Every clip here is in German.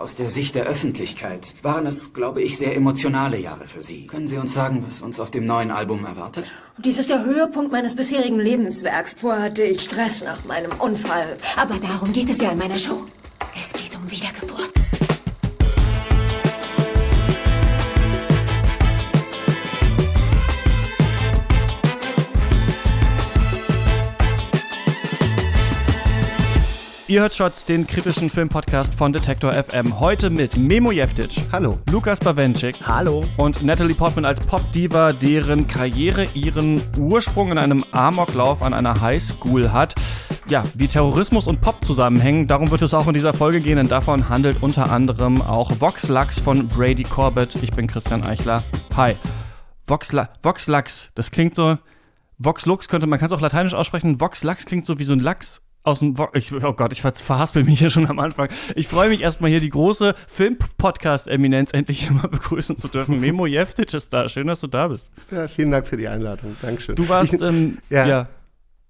Aus der Sicht der Öffentlichkeit waren es, glaube ich, sehr emotionale Jahre für Sie. Können Sie uns sagen, was uns auf dem neuen Album erwartet? Dies ist der Höhepunkt meines bisherigen Lebenswerks. Vorher hatte ich Stress nach meinem Unfall. Aber darum geht es ja in meiner Show. Ihr hört Shots, den kritischen Filmpodcast von Detektor FM. Heute mit Memo Jeftic. Hallo. Lukas Bawenschik. Hallo. Und Natalie Portman als Popdiva, deren Karriere ihren Ursprung in einem Amoklauf an einer Highschool hat. Ja, wie Terrorismus und Pop zusammenhängen, darum wird es auch in dieser Folge gehen, denn davon handelt unter anderem auch Vox Lux von Brady Corbett. Ich bin Christian Eichler. Hi. Vox, La Vox Lux, das klingt so. Vox Lux könnte, man kann es auch lateinisch aussprechen. Vox Lux klingt so wie so ein Lachs aus dem ich, Oh Gott, ich verhaspel mich hier schon am Anfang. Ich freue mich erstmal hier die große Film-Podcast-Eminenz endlich mal begrüßen zu dürfen. Memo Jeftic ist da. Schön, dass du da bist. Ja, vielen Dank für die Einladung. Dankeschön. Du warst ähm, ja. ja.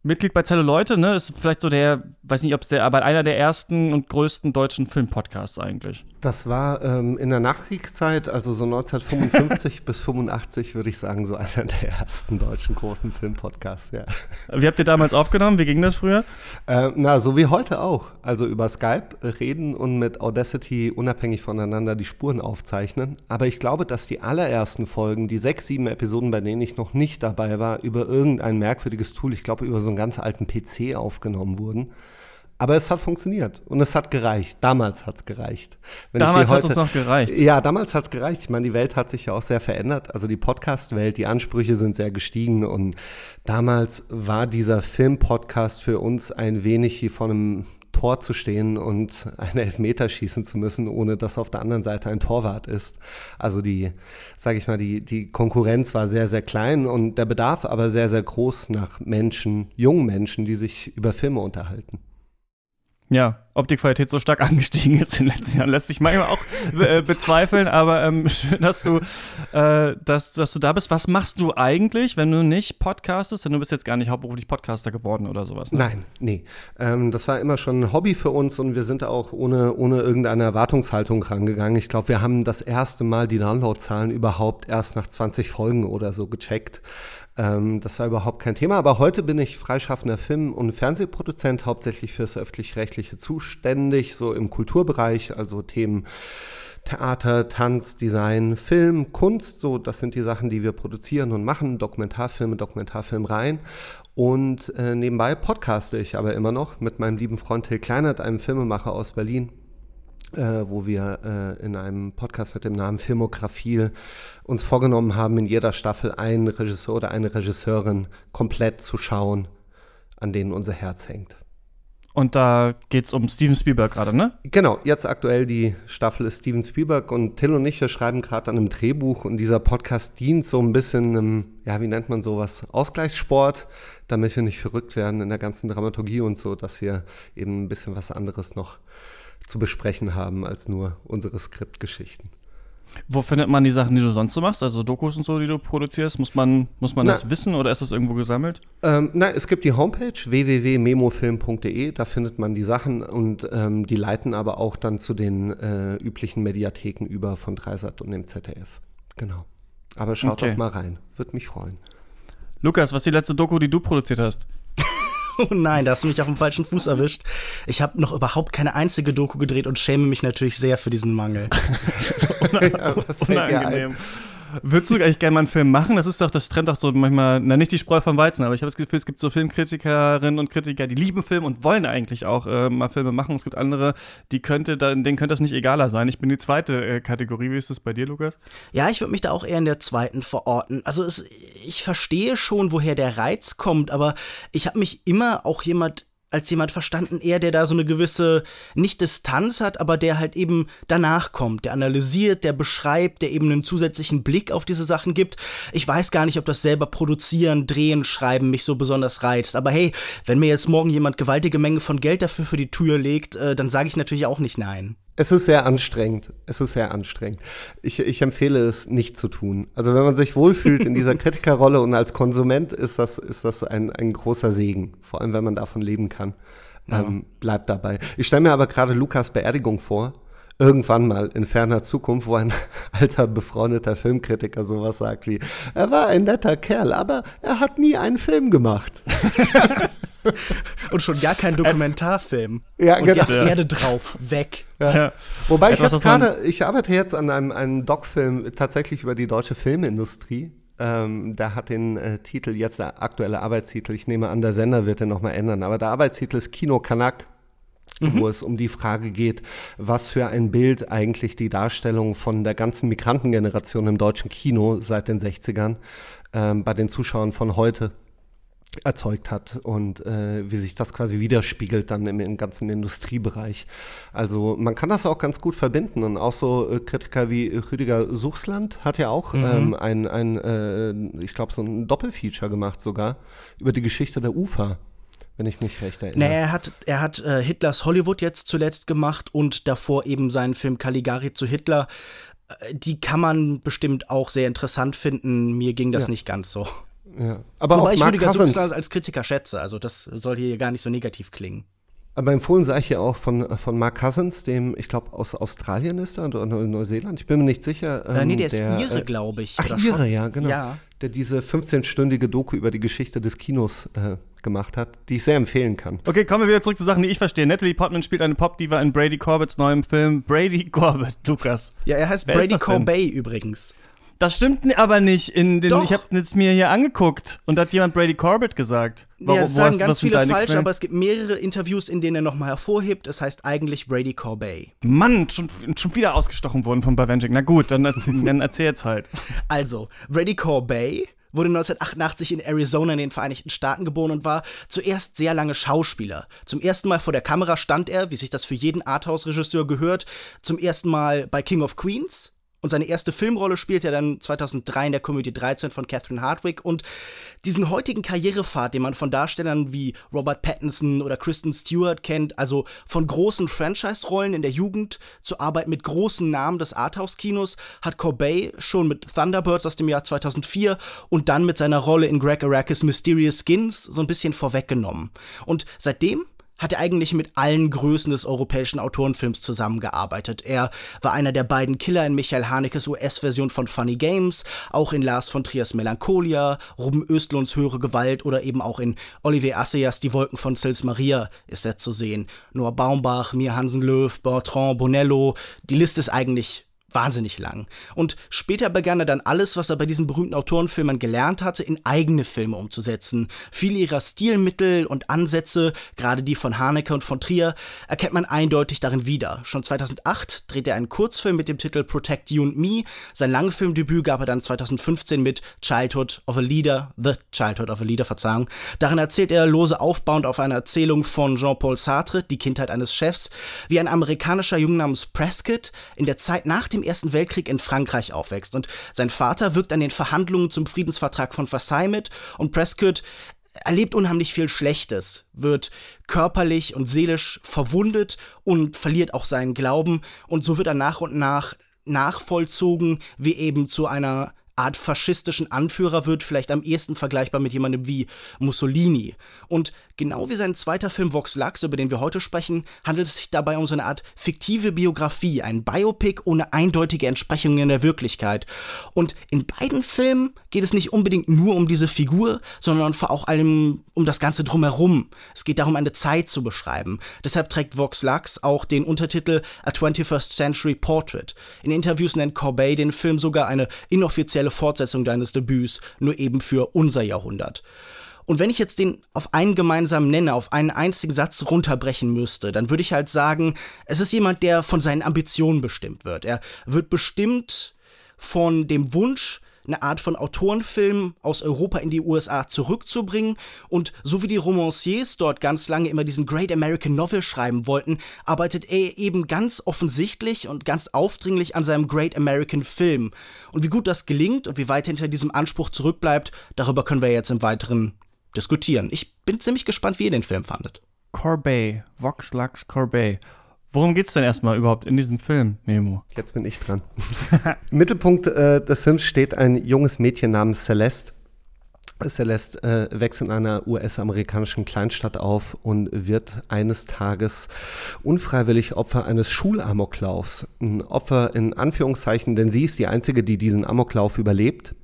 Mitglied bei Zelle Leute, ne? Ist vielleicht so der, weiß nicht, ob es der, aber einer der ersten und größten deutschen Filmpodcasts eigentlich. Das war ähm, in der Nachkriegszeit, also so 1955 bis 85, würde ich sagen, so einer der ersten deutschen großen Filmpodcasts, ja. Wie habt ihr damals aufgenommen? Wie ging das früher? Äh, na, so wie heute auch. Also über Skype reden und mit Audacity unabhängig voneinander die Spuren aufzeichnen. Aber ich glaube, dass die allerersten Folgen, die sechs, sieben Episoden, bei denen ich noch nicht dabei war, über irgendein merkwürdiges Tool, ich glaube über so einen ganz alten PC aufgenommen wurden. Aber es hat funktioniert und es hat gereicht. Damals hat es gereicht. Wenn damals hat es noch gereicht. Ja, damals hat es gereicht. Ich meine, die Welt hat sich ja auch sehr verändert. Also die Podcast-Welt, die Ansprüche sind sehr gestiegen und damals war dieser Film-Podcast für uns ein wenig wie von einem Tor zu stehen und einen Elfmeter schießen zu müssen, ohne dass auf der anderen Seite ein Torwart ist. Also die, sage ich mal, die, die Konkurrenz war sehr, sehr klein und der Bedarf aber sehr, sehr groß nach Menschen, jungen Menschen, die sich über Filme unterhalten ja, ob die Qualität so stark angestiegen ist in den letzten Jahren, lässt sich manchmal auch äh, bezweifeln, aber ähm, schön, dass du, äh, dass, dass du da bist. Was machst du eigentlich, wenn du nicht podcastest? Denn du bist jetzt gar nicht hauptberuflich Podcaster geworden oder sowas. Ne? Nein, nee. Ähm, das war immer schon ein Hobby für uns und wir sind auch ohne, ohne irgendeine Erwartungshaltung rangegangen. Ich glaube, wir haben das erste Mal die Downloadzahlen überhaupt erst nach 20 Folgen oder so gecheckt. Ähm, das war überhaupt kein Thema. Aber heute bin ich freischaffender Film- und Fernsehproduzent, hauptsächlich fürs öffentlich-rechtliche zuständig, so im Kulturbereich, also Themen Theater, Tanz, Design, Film, Kunst, so das sind die Sachen, die wir produzieren und machen, Dokumentarfilme, Dokumentarfilmreihen. Und äh, nebenbei podcaste ich aber immer noch mit meinem lieben Freund Till Kleinert, einem Filmemacher aus Berlin, äh, wo wir äh, in einem Podcast mit dem Namen Filmografie uns vorgenommen haben, in jeder Staffel einen Regisseur oder eine Regisseurin komplett zu schauen, an denen unser Herz hängt. Und da geht es um Steven Spielberg gerade, ne? Genau, jetzt aktuell die Staffel ist Steven Spielberg und Till und ich, wir schreiben gerade an einem Drehbuch und dieser Podcast dient so ein bisschen einem, ja, wie nennt man sowas, Ausgleichssport, damit wir nicht verrückt werden in der ganzen Dramaturgie und so, dass wir eben ein bisschen was anderes noch zu besprechen haben als nur unsere Skriptgeschichten. Wo findet man die Sachen, die du sonst so machst? Also Dokus und so, die du produzierst? Muss man, muss man das wissen oder ist das irgendwo gesammelt? Ähm, nein, es gibt die Homepage www.memofilm.de, da findet man die Sachen und ähm, die leiten aber auch dann zu den äh, üblichen Mediatheken über von Dreisat und dem ZDF. Genau. Aber schaut okay. doch mal rein, würde mich freuen. Lukas, was ist die letzte Doku, die du produziert hast? Oh nein, da hast du mich auf dem falschen Fuß erwischt. Ich habe noch überhaupt keine einzige Doku gedreht und schäme mich natürlich sehr für diesen Mangel. ja, unangenehm. Würdest du eigentlich gerne mal einen Film machen? Das ist doch, das trennt doch so manchmal, na nicht die Spreu vom Weizen, aber ich habe das Gefühl, es gibt so Filmkritikerinnen und Kritiker, die lieben Film und wollen eigentlich auch äh, mal Filme machen. Es gibt andere, die könnte, denen könnte das nicht egaler sein. Ich bin die zweite äh, Kategorie. Wie ist das bei dir, Lukas? Ja, ich würde mich da auch eher in der zweiten verorten. Also es, ich verstehe schon, woher der Reiz kommt, aber ich habe mich immer auch jemand als jemand verstanden, eher der da so eine gewisse, nicht Distanz hat, aber der halt eben danach kommt, der analysiert, der beschreibt, der eben einen zusätzlichen Blick auf diese Sachen gibt. Ich weiß gar nicht, ob das selber produzieren, drehen, schreiben mich so besonders reizt. Aber hey, wenn mir jetzt morgen jemand gewaltige Menge von Geld dafür für die Tür legt, äh, dann sage ich natürlich auch nicht nein. Es ist sehr anstrengend. Es ist sehr anstrengend. Ich, ich empfehle es nicht zu tun. Also wenn man sich wohlfühlt in dieser Kritikerrolle und als Konsument ist das, ist das ein, ein großer Segen. Vor allem, wenn man davon leben kann. Ja. Ähm, bleibt dabei. Ich stelle mir aber gerade Lukas Beerdigung vor irgendwann mal in ferner Zukunft, wo ein alter befreundeter Filmkritiker sowas sagt wie, er war ein netter Kerl, aber er hat nie einen Film gemacht. Und schon gar kein Dokumentarfilm. Ja, Und genau. jetzt Ja. Erde drauf, weg. Ja. Wobei ich Etwas, man- gerade, ich arbeite jetzt an einem, einem Doc-Film tatsächlich über die deutsche Filmindustrie. Ähm, der hat den äh, Titel, jetzt der aktuelle Arbeitstitel, ich nehme an, der Sender wird den nochmal ändern, aber der Arbeitstitel ist Kino Kanak. wo es um die Frage geht, was für ein Bild eigentlich die Darstellung von der ganzen Migrantengeneration im deutschen Kino seit den 60ern ähm, bei den Zuschauern von heute erzeugt hat und äh, wie sich das quasi widerspiegelt dann im, im ganzen Industriebereich. Also man kann das auch ganz gut verbinden und auch so äh, Kritiker wie Rüdiger Suchsland hat ja auch ähm, ein, ein äh, ich glaube so ein Doppelfeature gemacht sogar über die Geschichte der Ufer, wenn ich mich recht erinnere. Naja, er hat, er hat äh, Hitlers Hollywood jetzt zuletzt gemacht und davor eben seinen Film Caligari zu Hitler. Äh, Die kann man bestimmt auch sehr interessant finden. Mir ging das Ja. nicht ganz so. Ja. Aber Wobei auch ich Mark Rüdiger Cousins. Suchsland als Kritiker schätze. Also das soll hier gar nicht so negativ klingen. Aber empfohlen sei ich ja auch von, von Mark Cousins, dem, ich glaube, aus Australien ist er oder Neu- Neuseeland. Ich bin mir nicht sicher. äh, ähm, nee, der ist Ire, äh, glaube ich. Ach, schon? ja, genau. Ja. Der diese 15-stündige Doku über die Geschichte des Kinos äh, gemacht hat, die ich sehr empfehlen kann. Okay, kommen wir wieder zurück zu Sachen, die ich verstehe. Natalie Portman spielt eine Popdiva in Brady Corbett's neuem Film Brady Corbett, Lukas. Ja, er heißt Wer Brady das denn? Corbet übrigens. Das stimmt aber nicht. In den, Doch. ich habe jetzt mir hier angeguckt und da hat jemand Brady Corbett gesagt. Ja, es sagen hast- ganz viele falsch, Quellen? aber es gibt mehrere Interviews, in denen er nochmal hervorhebt, es heißt eigentlich Brady Corbet. Mann, schon, schon wieder ausgestochen worden von Bavenjik. Na gut, dann, erzähl- dann erzähl jetzt halt. Also, Brady Corbet wurde 1988 in Arizona in den Vereinigten Staaten geboren und war zuerst sehr lange Schauspieler. Zum ersten Mal vor der Kamera stand er, wie sich das für jeden Arthouse-Regisseur gehört, zum ersten Mal bei King of Queens. Und seine erste Filmrolle spielte er dann 2003 in der Komödie 13 von Catherine Hardwick. Und diesen heutigen Karrierepfad, den man von Darstellern wie Robert Pattinson oder Kristen Stewart kennt, also von großen Franchise-Rollen in der Jugend zur Arbeit mit großen Namen des Arthouse-Kinos, hat Corbet schon mit Thunderbirds aus dem Jahr 2004 und dann mit seiner Rolle in Greg Arrakis Mysterious Skins so ein bisschen vorweggenommen. Und seitdem hat er eigentlich mit allen Größen des europäischen Autorenfilms zusammengearbeitet. Er war einer der beiden Killer in Michael Hanekes US-Version von Funny Games, auch in Lars von Triers Melancholia, Ruben Östlunds Höhere Gewalt oder eben auch in Olivier Assayas Die Wolken von Sils Maria ist er zu sehen. Noah Baumbach, Mir Hansen Löw, Bertrand Bonello, die Liste ist eigentlich wahnsinnig lang. Und später begann er dann alles, was er bei diesen berühmten Autorenfilmern gelernt hatte, in eigene Filme umzusetzen. Viele ihrer Stilmittel und Ansätze, gerade die von Haneke und von Trier, erkennt man eindeutig darin wieder. Schon 2008 drehte er einen Kurzfilm mit dem Titel Protect You and Me. Sein Langfilmdebüt gab er dann 2015 mit Childhood of a Leader, The Childhood of a Leader, Verzeihung. Darin erzählt er lose aufbauend auf eine Erzählung von Jean-Paul Sartre, Die Kindheit eines Chefs, wie ein amerikanischer Junge namens Prescott in der Zeit nach dem Ersten Weltkrieg in Frankreich aufwächst. Und sein Vater wirkt an den Verhandlungen zum Friedensvertrag von Versailles mit und Prescott erlebt unheimlich viel Schlechtes, wird körperlich und seelisch verwundet und verliert auch seinen Glauben und so wird er nach und nach nachvollzogen, wie eben zu einer Art faschistischen Anführer wird, vielleicht am ehesten vergleichbar mit jemandem wie Mussolini. Und genau wie sein zweiter Film Vox Lux, über den wir heute sprechen, handelt es sich dabei um so eine Art fiktive Biografie, ein Biopic ohne eindeutige Entsprechungen in der Wirklichkeit. Und in beiden Filmen geht es nicht unbedingt nur um diese Figur, sondern vor allem um das Ganze drumherum. Es geht darum, eine Zeit zu beschreiben. Deshalb trägt Vox Lux auch den Untertitel A 21st Century Portrait. In Interviews nennt Corbet den Film sogar eine inoffizielle Fortsetzung deines Debüts, nur eben für unser Jahrhundert. Und wenn ich jetzt den auf einen gemeinsamen Nenner, auf einen einzigen Satz runterbrechen müsste, dann würde ich halt sagen, es ist jemand, der von seinen Ambitionen bestimmt wird. Er wird bestimmt von dem Wunsch, eine Art von Autorenfilm aus Europa in die USA zurückzubringen. Und so wie die Romanciers dort ganz lange immer diesen Great American Novel schreiben wollten, arbeitet er eben ganz offensichtlich und ganz aufdringlich an seinem Great American Film. Und wie gut das gelingt und wie weit hinter diesem Anspruch zurückbleibt, darüber können wir jetzt im Weiteren diskutieren. Ich bin ziemlich gespannt, wie ihr den Film fandet. Corbet, Vox Lux Corbet. Worum geht's denn erstmal überhaupt in diesem Film, Memo? Jetzt bin ich dran. Im Mittelpunkt äh, des Films steht ein junges Mädchen namens Celeste. Celeste äh, wächst in einer US-amerikanischen Kleinstadt auf und wird eines Tages unfreiwillig Opfer eines Schulamoklaufs. Ein Opfer in Anführungszeichen, denn sie ist die Einzige, die diesen Amoklauf überlebt.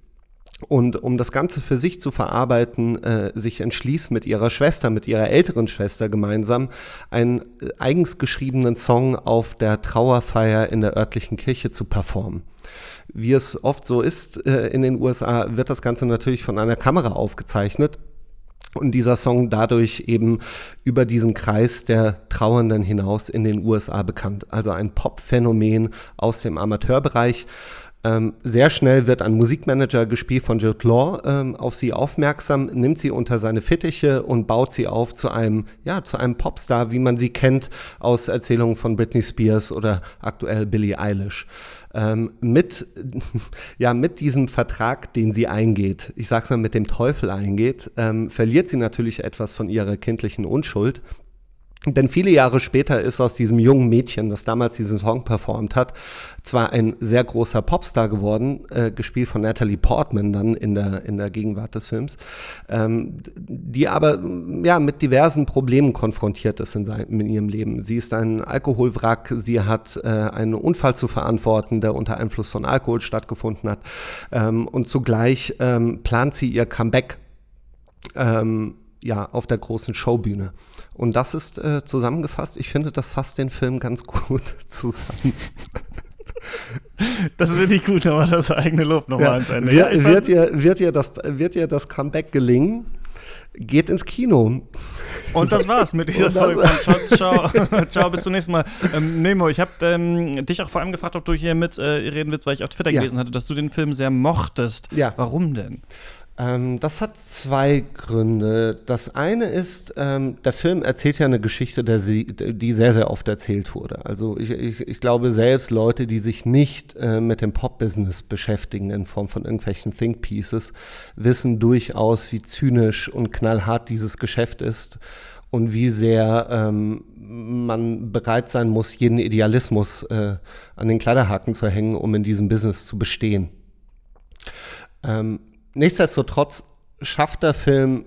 Und um das Ganze für sich zu verarbeiten, äh, sich entschließt mit ihrer Schwester, mit ihrer älteren Schwester gemeinsam, einen äh, eigens geschriebenen Song auf der Trauerfeier in der örtlichen Kirche zu performen. Wie es oft so ist äh, in den USA, wird das Ganze natürlich von einer Kamera aufgezeichnet. Und dieser Song dadurch eben über diesen Kreis der Trauernden hinaus in den USA bekannt. Also ein Pop-Phänomen aus dem Amateurbereich. Ähm, sehr schnell wird ein Musikmanager gespielt von Jude Law ähm, auf sie aufmerksam, nimmt sie unter seine Fittiche und baut sie auf zu einem, ja, zu einem Popstar, wie man sie kennt aus Erzählungen von Britney Spears oder aktuell Billie Eilish. Ähm, mit, ja, mit diesem Vertrag, den sie eingeht, ich sag's mal mit dem Teufel eingeht, ähm, verliert sie natürlich etwas von ihrer kindlichen Unschuld. Denn viele Jahre später ist aus diesem jungen Mädchen, das damals diesen Song performt hat, zwar ein sehr großer Popstar geworden, äh, gespielt von Natalie Portman dann in der, in der Gegenwart des Films, ähm, die aber ja mit diversen Problemen konfrontiert ist in, sein, in ihrem Leben. Sie ist ein Alkoholwrack, sie hat äh, einen Unfall zu verantworten, der unter Einfluss von Alkohol stattgefunden hat. Ähm, und zugleich ähm, plant sie ihr Comeback ähm, ja, auf der großen Showbühne. Und das ist äh, zusammengefasst, ich finde, das fasst den Film ganz gut zusammen. Das wird nicht gut, aber das eigene Lob nochmal ja, ans ja, wird, ihr, wird, ihr das, wird ihr das Comeback gelingen? Geht ins Kino. Und das war's mit dieser Folge von Ciao, ciao, ciao, bis zum nächsten Mal. Ähm, Nemo, ich habe ähm, dich auch vor allem gefragt, ob du hier mit äh, reden willst, weil ich auf Twitter ja. gelesen hatte, dass du den Film sehr mochtest. Ja. Warum denn? Ähm, das hat zwei Gründe. Das eine ist, ähm, der Film erzählt ja eine Geschichte, die sehr, sehr oft erzählt wurde. Also ich, ich, ich glaube selbst Leute, die sich nicht äh, mit dem Pop-Business beschäftigen in Form von irgendwelchen Think Pieces, wissen durchaus, wie zynisch und knallhart dieses Geschäft ist und wie sehr ähm, man bereit sein muss, jeden Idealismus äh, an den Kleiderhaken zu hängen, um in diesem Business zu bestehen. Ähm, nichtsdestotrotz schafft der Film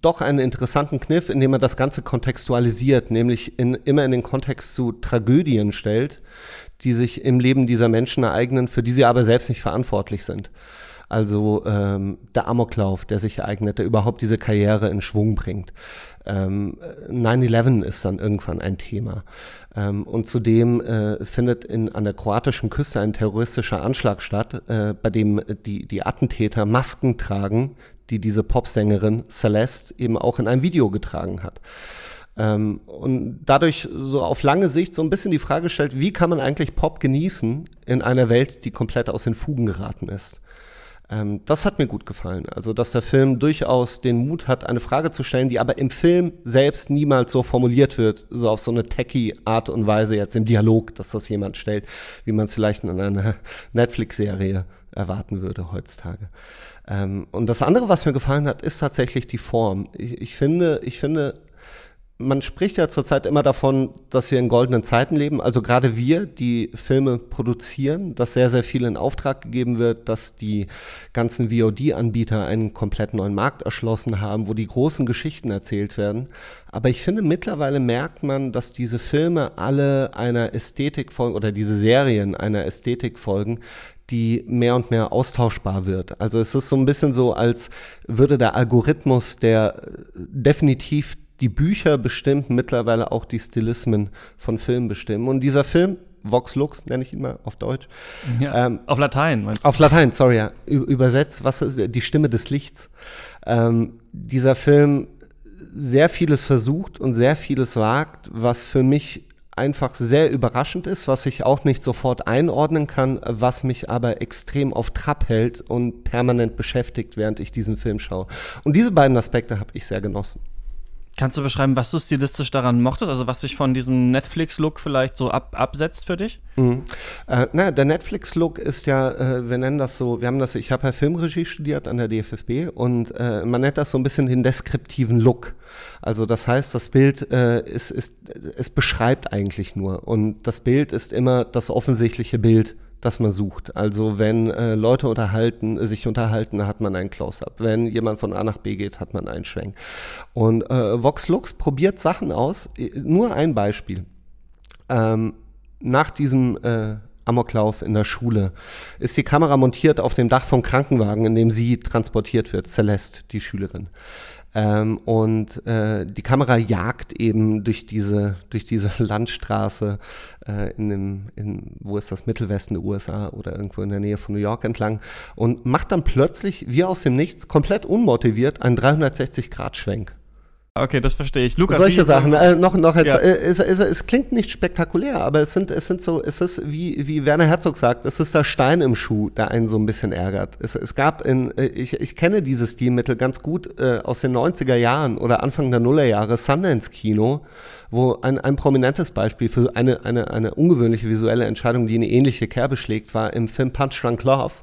doch einen interessanten Kniff, indem er das Ganze kontextualisiert, nämlich in, immer in den Kontext zu Tragödien stellt, die sich im Leben dieser Menschen ereignen, für die sie aber selbst nicht verantwortlich sind. Also ähm, der Amoklauf, der sich ereignet, der überhaupt diese Karriere in Schwung bringt. Ähm, 9-11 ist dann irgendwann ein Thema. Ähm, und zudem äh, findet in, an der kroatischen Küste ein terroristischer Anschlag statt, äh, bei dem die, die Attentäter Masken tragen, die diese Popsängerin Celeste eben auch in einem Video getragen hat. Ähm, und dadurch so auf lange Sicht so ein bisschen die Frage stellt, wie kann man eigentlich Pop genießen in einer Welt, die komplett aus den Fugen geraten ist? Ähm, das hat mir gut gefallen. Also, dass der Film durchaus den Mut hat, eine Frage zu stellen, die aber im Film selbst niemals so formuliert wird, so auf so eine techie Art und Weise jetzt im Dialog, dass das jemand stellt, wie man es vielleicht in einer Netflix-Serie erwarten würde heutzutage. Ähm, und das andere, was mir gefallen hat, ist tatsächlich die Form. Ich, ich finde, ich finde, man spricht ja zurzeit immer davon, dass wir in goldenen Zeiten leben. Also gerade wir, die Filme produzieren, dass sehr, sehr viel in Auftrag gegeben wird, dass die ganzen VOD-Anbieter einen komplett neuen Markt erschlossen haben, wo die großen Geschichten erzählt werden. Aber ich finde, mittlerweile merkt man, dass diese Filme alle einer Ästhetik folgen oder diese Serien einer Ästhetik folgen, die mehr und mehr austauschbar wird. Also es ist so ein bisschen so, als würde der Algorithmus, der definitiv die Bücher bestimmt, mittlerweile auch die Stilismen von Filmen bestimmen. Und dieser Film, Vox Lux nenne ich ihn mal auf Deutsch. Ja, ähm, auf Latein meinst du? Auf Latein, sorry, ja. Übersetzt, was ist die Stimme des Lichts? Ähm, dieser Film sehr vieles versucht und sehr vieles wagt, was für mich einfach sehr überraschend ist, was ich auch nicht sofort einordnen kann, was mich aber extrem auf Trab hält und permanent beschäftigt, während ich diesen Film schaue. Und diese beiden Aspekte habe ich sehr genossen. Kannst du beschreiben, was du stilistisch daran mochtest? Also was sich von diesem Netflix-Look vielleicht so ab, absetzt für dich? Mhm. Äh, na, der Netflix-Look ist ja, äh, wir nennen das so, wir haben das, ich habe ja Filmregie studiert an der DFFB und äh, man nennt das so ein bisschen den deskriptiven Look. Also das heißt, das Bild äh, ist, ist, es beschreibt eigentlich nur und das Bild ist immer das offensichtliche Bild das man sucht. Also wenn äh, Leute unterhalten, sich unterhalten, hat man ein Close-up. Wenn jemand von A nach B geht, hat man einen Schwenk. Und äh, Vox Lux probiert Sachen aus. Nur ein Beispiel. Ähm, nach diesem äh, Amoklauf in der Schule ist die Kamera montiert auf dem Dach vom Krankenwagen, in dem sie transportiert wird, Celeste, die Schülerin. Ähm, und äh, die Kamera jagt eben durch diese, durch diese Landstraße äh, in dem, in, wo ist das, Mittelwesten der USA oder irgendwo in der Nähe von New York entlang und macht dann plötzlich, wie aus dem Nichts, komplett unmotiviert einen 360-Grad-Schwenk. Okay, das verstehe ich. Lukas, Solche Sachen. Äh, noch, noch jetzt, Ja. äh, es, es, es klingt nicht spektakulär, aber es sind, es sind so, es ist, wie, wie Werner Herzog sagt, es ist der Stein im Schuh, der einen so ein bisschen ärgert. Es, es gab in, äh, ich, ich kenne dieses Stilmittel ganz gut äh, aus den 90er Jahren oder Anfang der Nullerjahre, Sundance-Kino, wo ein, ein prominentes Beispiel für eine, eine, eine ungewöhnliche visuelle Entscheidung, die eine ähnliche Kerbe schlägt, war im Film Punch Drunk Love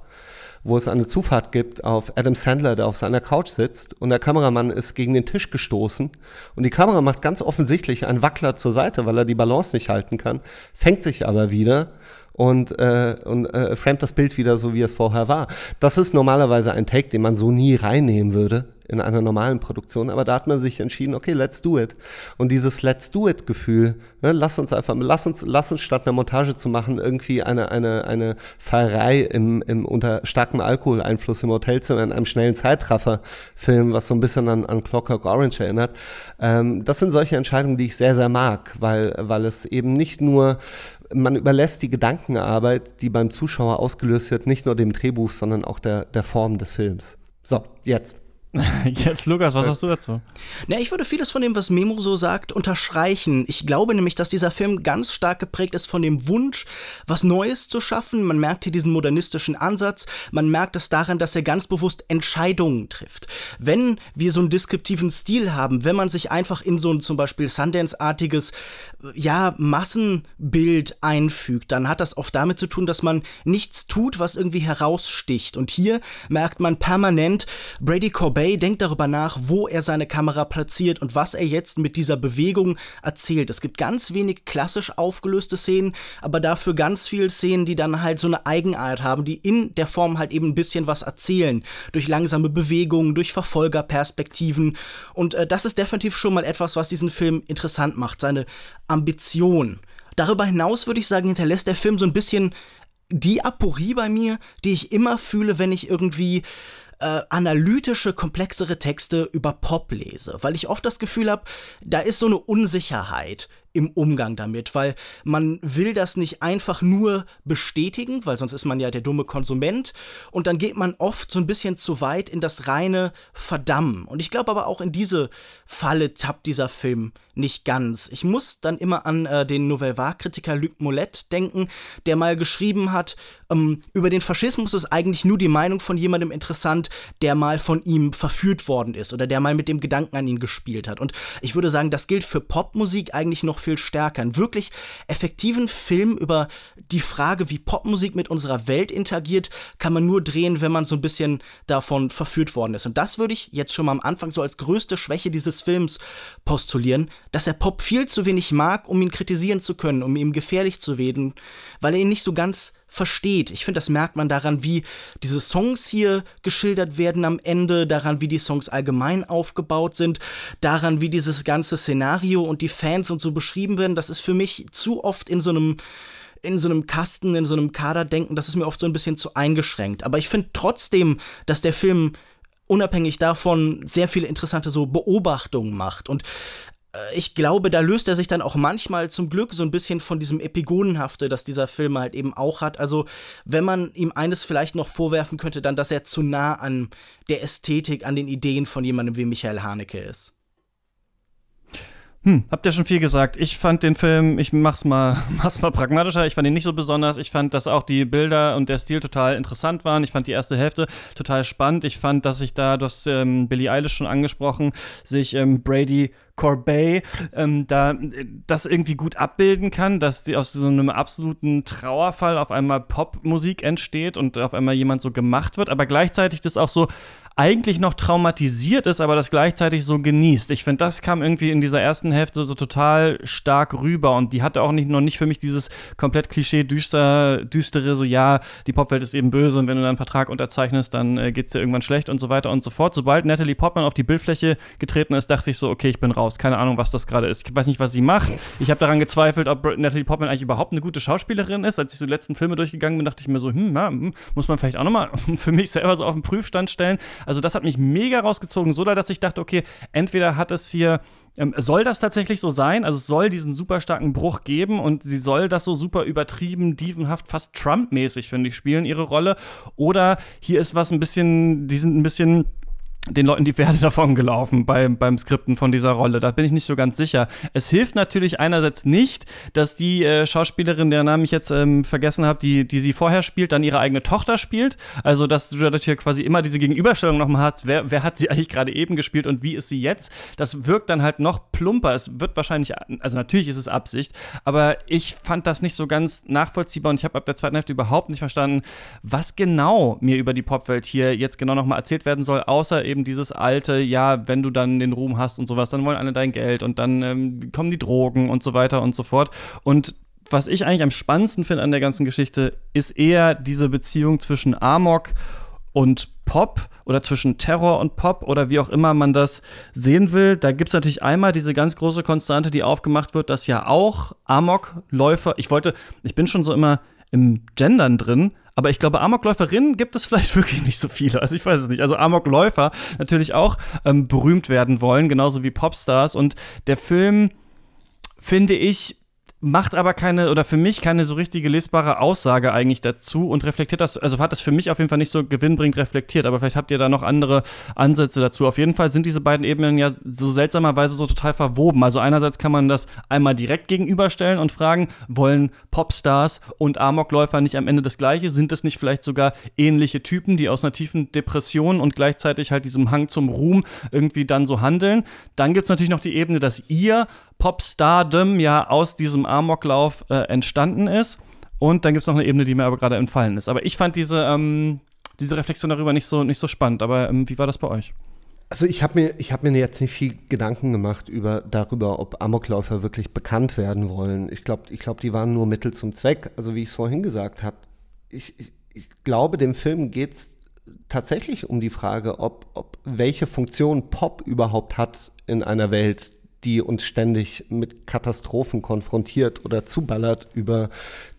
wo es eine Zufahrt gibt auf Adam Sandler, der auf seiner Couch sitzt und der Kameramann ist gegen den Tisch gestoßen und die Kamera macht ganz offensichtlich einen Wackler zur Seite, weil er die Balance nicht halten kann, fängt sich aber wieder und, äh, und äh, framet das Bild wieder so, wie es vorher war. Das ist normalerweise ein Take, den man so nie reinnehmen würde in einer normalen Produktion, aber da hat man sich entschieden, okay, let's do it. Und dieses Let's do it Gefühl, ne, lass uns einfach, lass uns, lass uns statt einer Montage zu machen, irgendwie eine, eine, eine Fahrerei im, im unter starkem Alkoholeinfluss im Hotelzimmer in einem schnellen Zeitraffer filmen, was so ein bisschen an, an Clockwork Orange erinnert. Ähm, das sind solche Entscheidungen, die ich sehr, sehr mag, weil, weil es eben nicht nur man überlässt die Gedankenarbeit, die beim Zuschauer ausgelöst wird, nicht nur dem Drehbuch, sondern auch der, der Form des Films. So, jetzt. Jetzt, Lukas, was hast du dazu? Na, ich würde vieles von dem, was Memo so sagt, unterstreichen. Ich glaube nämlich, dass dieser Film ganz stark geprägt ist von dem Wunsch, was Neues zu schaffen. Man merkt hier diesen modernistischen Ansatz. Man merkt es daran, dass er ganz bewusst Entscheidungen trifft. Wenn wir so einen deskriptiven Stil haben, wenn man sich einfach in so ein zum Beispiel Sundance-artiges, ja, Massenbild einfügt, dann hat das oft damit zu tun, dass man nichts tut, was irgendwie heraussticht. Und hier merkt man permanent, Brady Corbet denkt darüber nach, wo er seine Kamera platziert und was er jetzt mit dieser Bewegung erzählt. Es gibt ganz wenig klassisch aufgelöste Szenen, aber dafür ganz viele Szenen, die dann halt so eine Eigenart haben, die in der Form halt eben ein bisschen was erzählen. Durch langsame Bewegungen, durch Verfolgerperspektiven. Und äh, das ist definitiv schon mal etwas, was diesen Film interessant macht. Seine Ambition. Darüber hinaus würde ich sagen, hinterlässt der Film so ein bisschen die Aporie bei mir, die ich immer fühle, wenn ich irgendwie äh, analytische, komplexere Texte über Pop lese, weil ich oft das Gefühl habe, da ist so eine Unsicherheit im Umgang damit, weil man will das nicht einfach nur bestätigen, weil sonst ist man ja der dumme Konsument und dann geht man oft so ein bisschen zu weit in das reine Verdammen. Und ich glaube aber auch in diese Falle tappt dieser Film nicht ganz. Ich muss dann immer an äh, den Nouvelle Vague-Kritiker Luc Mollet denken, der mal geschrieben hat, ähm, über den Faschismus ist eigentlich nur die Meinung von jemandem interessant, der mal von ihm verführt worden ist oder der mal mit dem Gedanken an ihn gespielt hat. Und ich würde sagen, das gilt für Popmusik eigentlich noch viel stärker. Einen wirklich effektiven Film über die Frage, wie Popmusik mit unserer Welt interagiert, kann man nur drehen, wenn man so ein bisschen davon verführt worden ist. Und das würde ich jetzt schon mal am Anfang so als größte Schwäche dieses Films postulieren, dass er Pop viel zu wenig mag, um ihn kritisieren zu können, um ihm gefährlich zu werden, weil er ihn nicht so ganz versteht. Ich finde, das merkt man daran, wie diese Songs hier geschildert werden am Ende, daran, wie die Songs allgemein aufgebaut sind, daran, wie dieses ganze Szenario und die Fans und so beschrieben werden. Das ist für mich zu oft in so einem in so einem Kasten, in so einem Kader denken, das ist mir oft so ein bisschen zu eingeschränkt. Aber ich finde trotzdem, dass der Film unabhängig davon sehr viele interessante so Beobachtungen macht. Und ich glaube, da löst er sich dann auch manchmal zum Glück so ein bisschen von diesem Epigonenhafte, das dieser Film halt eben auch hat. Also, wenn man ihm eines vielleicht noch vorwerfen könnte, dann, dass er zu nah an der Ästhetik, an den Ideen von jemandem wie Michael Haneke ist. Hm, habt ihr schon viel gesagt. Ich fand den Film, ich mach's mal, mach's mal pragmatischer, ich fand ihn nicht so besonders. Ich fand, dass auch die Bilder und der Stil total interessant waren. Ich fand die erste Hälfte total spannend. Ich fand, dass sich da, du hast ähm, Billie Eilish schon angesprochen, sich ähm, Brady Corbet ähm, da das irgendwie gut abbilden kann, dass die aus so einem absoluten Trauerfall auf einmal Popmusik entsteht und auf einmal jemand so gemacht wird, aber gleichzeitig das auch so eigentlich noch traumatisiert ist, aber das gleichzeitig so genießt. Ich finde, das kam irgendwie in dieser ersten Hälfte so total stark rüber und die hatte auch nicht, noch nicht für mich dieses komplett Klischee düster, düstere, so ja, die Popwelt ist eben böse und wenn du dann einen Vertrag unterzeichnest, dann äh, geht es dir irgendwann schlecht und so weiter und so fort. Sobald Natalie Portman auf die Bildfläche getreten ist, dachte ich so, okay, ich bin raus. Keine Ahnung, was das gerade ist. Ich weiß nicht, was sie macht. Ich habe daran gezweifelt, ob Natalie Portman eigentlich überhaupt eine gute Schauspielerin ist. Als ich so die letzten Filme durchgegangen bin, dachte ich mir so, hm, ja, hm, muss man vielleicht auch nochmal für mich selber so auf den Prüfstand stellen. Also das hat mich mega rausgezogen, so dass ich dachte, okay, entweder hat es hier ähm, soll das tatsächlich so sein? Also es soll diesen super starken Bruch geben und sie soll das so super übertrieben, dievenhaft, fast Trump-mäßig, finde ich, spielen ihre Rolle. Oder hier ist was ein bisschen, die sind ein bisschen den Leuten die Pferde davon gelaufen beim, beim Skripten von dieser Rolle. Da bin ich nicht so ganz sicher. Es hilft natürlich einerseits nicht, dass die äh, Schauspielerin, deren Namen ich jetzt ähm, vergessen habe, die, die sie vorher spielt, dann ihre eigene Tochter spielt. Also, dass du dadurch ja quasi immer diese Gegenüberstellung nochmal hast, wer, wer hat sie eigentlich gerade eben gespielt und wie ist sie jetzt? Das wirkt dann halt noch plumper. Es wird wahrscheinlich, also natürlich ist es Absicht, aber ich fand das nicht so ganz nachvollziehbar und ich habe ab der zweiten Hälfte überhaupt nicht verstanden, was genau mir über die Popwelt hier jetzt genau nochmal erzählt werden soll, außer eben dieses alte, ja, wenn du dann den Ruhm hast und sowas, dann wollen alle dein Geld und dann ähm, kommen die Drogen und so weiter und so fort. Und was ich eigentlich am spannendsten finde an der ganzen Geschichte, ist eher diese Beziehung zwischen Amok und Pop oder zwischen Terror und Pop oder wie auch immer man das sehen will. Da gibt es natürlich einmal diese ganz große Konstante, die aufgemacht wird, dass ja auch Amokläufer, ich wollte, ich bin schon so immer im Gendern drin, aber ich glaube, Amokläuferinnen gibt es vielleicht wirklich nicht so viele. Also ich weiß es nicht. Also Amokläufer natürlich auch ähm, berühmt werden wollen, genauso wie Popstars. Und der Film, finde ich, macht aber keine oder für mich keine so richtige lesbare Aussage eigentlich dazu und reflektiert das, also hat das für mich auf jeden Fall nicht so gewinnbringend reflektiert, aber vielleicht habt ihr da noch andere Ansätze dazu. Auf jeden Fall sind diese beiden Ebenen ja so seltsamerweise so total verwoben. Also einerseits kann man das einmal direkt gegenüberstellen und fragen, wollen Popstars und Amokläufer nicht am Ende das gleiche? Sind es nicht vielleicht sogar ähnliche Typen, die aus einer tiefen Depression und gleichzeitig halt diesem Hang zum Ruhm irgendwie dann so handeln? Dann gibt es natürlich noch die Ebene, dass ihr Popstardom ja aus diesem Amoklauf äh, entstanden ist. Und dann gibt es noch eine Ebene, die mir aber gerade entfallen ist. Aber ich fand diese, ähm, diese Reflexion darüber nicht so, nicht so spannend. Aber ähm, wie war das bei euch? Also ich habe mir, hab mir jetzt nicht viel Gedanken gemacht über, darüber, ob Amokläufer wirklich bekannt werden wollen. Ich glaube, ich glaub, die waren nur Mittel zum Zweck. Also wie ich es vorhin gesagt habe, ich, ich, ich, glaube, dem Film geht es tatsächlich um die Frage, ob, ob welche Funktion Pop überhaupt hat in einer Welt, die uns ständig mit Katastrophen konfrontiert oder zuballert über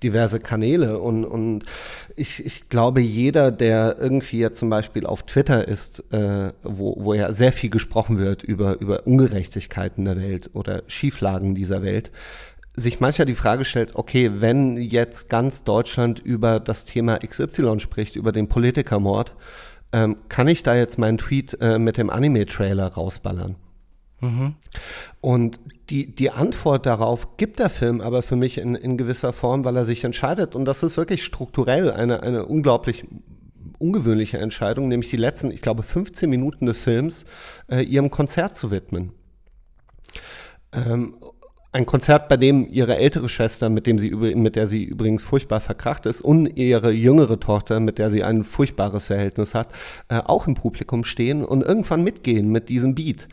diverse Kanäle. Und, und ich, ich glaube, jeder, der irgendwie jetzt zum Beispiel auf Twitter ist, äh, wo, wo ja sehr viel gesprochen wird über, über Ungerechtigkeiten der Welt oder Schieflagen dieser Welt, sich mancher die Frage stellt, okay, wenn jetzt ganz Deutschland über das Thema XY spricht, über den Politikermord, ähm, kann ich da jetzt meinen Tweet äh, mit dem Anime-Trailer rausballern? Mhm. Und die, die Antwort darauf gibt der Film aber für mich in, in gewisser Form, weil er sich entscheidet, und das ist wirklich strukturell eine, eine unglaublich ungewöhnliche Entscheidung, nämlich die letzten, ich glaube, 15 Minuten des Films äh, ihrem Konzert zu widmen. Ähm, ein Konzert, bei dem ihre ältere Schwester, mit, dem sie, mit der sie übrigens furchtbar verkracht ist, und ihre jüngere Tochter, mit der sie ein furchtbares Verhältnis hat, äh, auch im Publikum stehen und irgendwann mitgehen mit diesem Beat.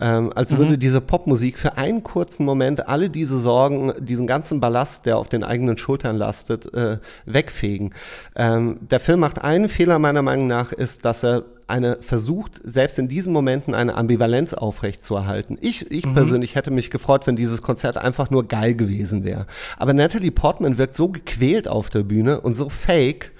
Ähm, als mhm. würde diese Popmusik für einen kurzen Moment alle diese Sorgen, diesen ganzen Ballast, der auf den eigenen Schultern lastet, äh, wegfegen. Ähm, der Film macht einen Fehler meiner Meinung nach, ist, dass er eine versucht, selbst in diesen Momenten eine Ambivalenz aufrechtzuerhalten. Ich, ich mhm. persönlich hätte mich gefreut, wenn dieses Konzert einfach nur geil gewesen wäre. Aber Natalie Portman wirkt so gequält auf der Bühne und so fake,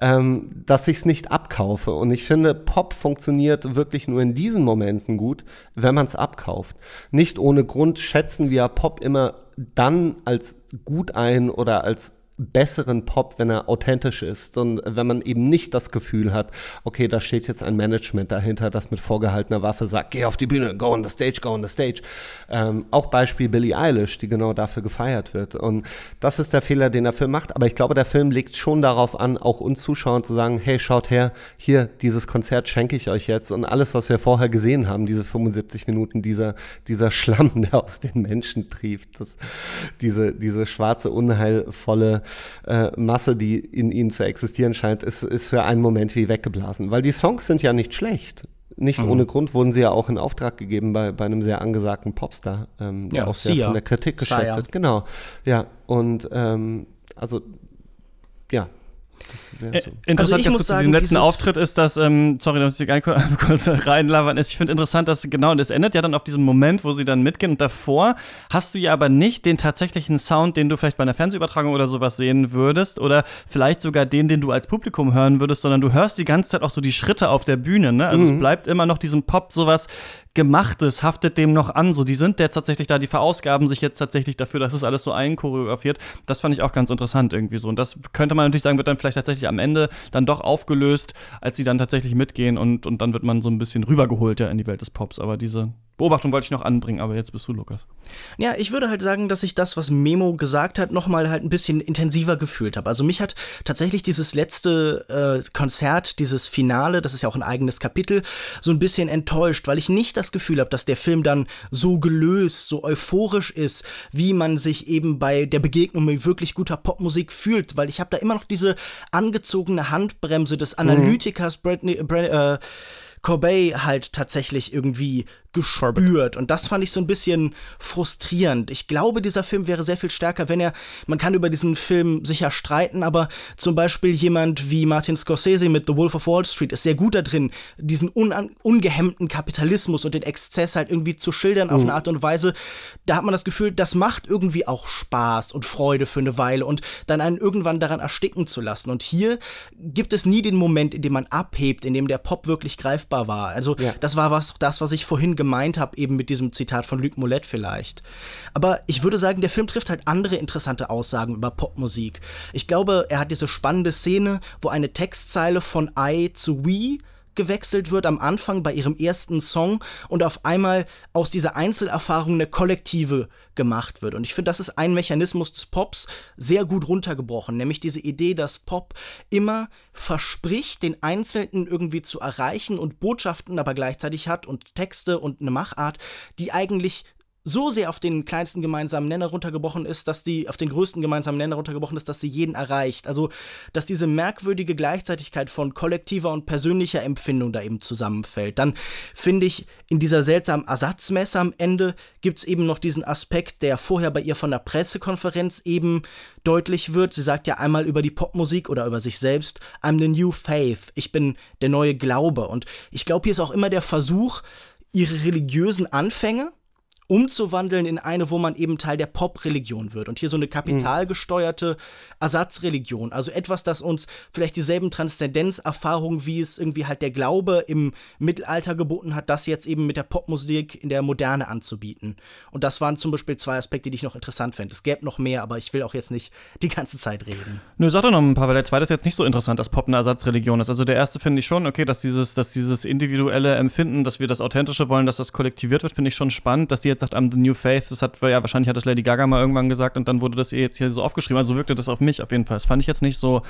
ähm, dass ich es nicht abkaufe. Und ich finde, Pop funktioniert wirklich nur in diesen Momenten gut, wenn man es abkauft. Nicht ohne Grund schätzen wir Pop immer dann als gut ein oder als besseren Pop, wenn er authentisch ist und wenn man eben nicht das Gefühl hat, okay, da steht jetzt ein Management dahinter, das mit vorgehaltener Waffe sagt, geh auf die Bühne, go on the stage, go on the stage. Ähm, auch Beispiel Billie Eilish, die genau dafür gefeiert wird. Und das ist der Fehler, den der Film macht. Aber ich glaube, der Film legt schon darauf an, auch uns Zuschauern zu sagen, hey, schaut her, hier, dieses Konzert schenke ich euch jetzt. Und alles, was wir vorher gesehen haben, diese 75 Minuten, dieser, dieser Schlamm, der aus den Menschen trieft, das, diese, diese schwarze, unheilvolle äh, Masse, die in ihnen zu existieren scheint, ist, ist für einen Moment wie weggeblasen. Weil die Songs sind ja nicht schlecht. Nicht mhm. ohne Grund wurden sie ja auch in Auftrag gegeben bei, bei einem sehr angesagten Popstar, ähm, ja, auch sehr Sia. von der Kritik geschätzt wird. Genau. Ja, und ähm, also ja, so. Äh, interessant also ich muss sagen, zu diesem letzten Auftritt ist, dass, ähm, sorry, da muss ich kurz reinlabern, ist, ich finde interessant, dass genau, und es endet ja dann auf diesem Moment, wo sie dann mitgehen und davor hast du ja aber nicht den tatsächlichen Sound, den du vielleicht bei einer Fernsehübertragung oder sowas sehen würdest oder vielleicht sogar den, den du als Publikum hören würdest, sondern du hörst die ganze Zeit auch so die Schritte auf der Bühne, ne? Also mhm. es bleibt immer noch diesem Pop sowas Gemachtes haftet dem noch an. So, die sind der tatsächlich da, die verausgaben sich jetzt tatsächlich dafür, dass es alles so einchoreografiert. Das fand ich auch ganz interessant irgendwie so. Und das könnte man natürlich sagen, wird dann vielleicht tatsächlich am Ende dann doch aufgelöst, als sie dann tatsächlich mitgehen und, und dann wird man so ein bisschen rübergeholt ja in die Welt des Pops. Aber diese Beobachtung wollte ich noch anbringen, aber jetzt bist du, Lukas. Ja, ich würde halt sagen, dass ich das, was Memo gesagt hat, nochmal halt ein bisschen intensiver gefühlt habe. Also mich hat tatsächlich dieses letzte äh, Konzert, dieses Finale, das ist ja auch ein eigenes Kapitel, so ein bisschen enttäuscht, weil ich nicht das Gefühl habe, dass der Film dann so gelöst, so euphorisch ist, wie man sich eben bei der Begegnung mit wirklich guter Popmusik fühlt, weil ich habe da immer noch diese angezogene Handbremse des mhm. Analytikers mhm. Bradley, Brad, äh, Corbet halt tatsächlich irgendwie gespürt. Und das fand ich so ein bisschen frustrierend. Ich glaube, dieser Film wäre sehr viel stärker, wenn er, man kann über diesen Film sicher streiten, aber zum Beispiel jemand wie Martin Scorsese mit The Wolf of Wall Street ist sehr gut da drin, diesen un ungehemmten Kapitalismus und den Exzess halt irgendwie zu schildern mhm. auf eine Art und Weise. Da hat man das Gefühl, das macht irgendwie auch Spaß und Freude für eine Weile und dann einen irgendwann daran ersticken zu lassen. Und hier gibt es nie den Moment, in dem man abhebt, in dem der Pop wirklich greifbar war. Also ja. das war was, das, was ich vorhin gemeint habe, eben mit diesem Zitat von Luc Moulette vielleicht. Aber ich würde sagen, der Film trifft halt andere interessante Aussagen über Popmusik. Ich glaube, er hat diese spannende Szene, wo eine Textzeile von I zu We gewechselt wird am Anfang bei ihrem ersten Song und auf einmal aus dieser Einzelerfahrung eine kollektive gemacht wird. Und ich finde, das ist ein Mechanismus des Pops sehr gut runtergebrochen, nämlich diese Idee, dass Pop immer verspricht, den Einzelnen irgendwie zu erreichen und Botschaften aber gleichzeitig hat und Texte und eine Machart, die eigentlich so sehr auf den kleinsten gemeinsamen Nenner runtergebrochen ist, dass die auf den größten gemeinsamen Nenner runtergebrochen ist, dass sie jeden erreicht. Also, dass diese merkwürdige Gleichzeitigkeit von kollektiver und persönlicher Empfindung da eben zusammenfällt. Dann finde ich, in dieser seltsamen Ersatzmesse am Ende gibt es eben noch diesen Aspekt, der vorher bei ihr von der Pressekonferenz eben deutlich wird. Sie sagt ja einmal über die Popmusik oder über sich selbst, I'm the new faith. Ich bin der neue Glaube. Und ich glaube, hier ist auch immer der Versuch, ihre religiösen Anfänge, umzuwandeln in eine, wo man eben Teil der Pop-Religion wird. Und hier so eine kapitalgesteuerte Ersatzreligion. Also etwas, das uns vielleicht dieselben Transzendenzerfahrungen, wie es irgendwie halt der Glaube im Mittelalter geboten hat, das jetzt eben mit der Popmusik in der Moderne anzubieten. Und das waren zum Beispiel zwei Aspekte, die ich noch interessant fände. Es gäbe noch mehr, aber ich will auch jetzt nicht die ganze Zeit reden. Nö, sag doch noch ein paar, weil der zweite ist jetzt nicht so interessant, dass Pop eine Ersatzreligion ist. Also der erste finde ich schon, okay, dass dieses, dass dieses individuelle Empfinden, dass wir das Authentische wollen, dass das kollektiviert wird, finde ich schon spannend, dass die jetzt jetzt sagt, I'm the new faith, das hat, ja, wahrscheinlich hat das Lady Gaga mal irgendwann gesagt und dann wurde das jetzt hier so aufgeschrieben. Also wirkte das auf mich auf jeden Fall. Das fand ich jetzt nicht so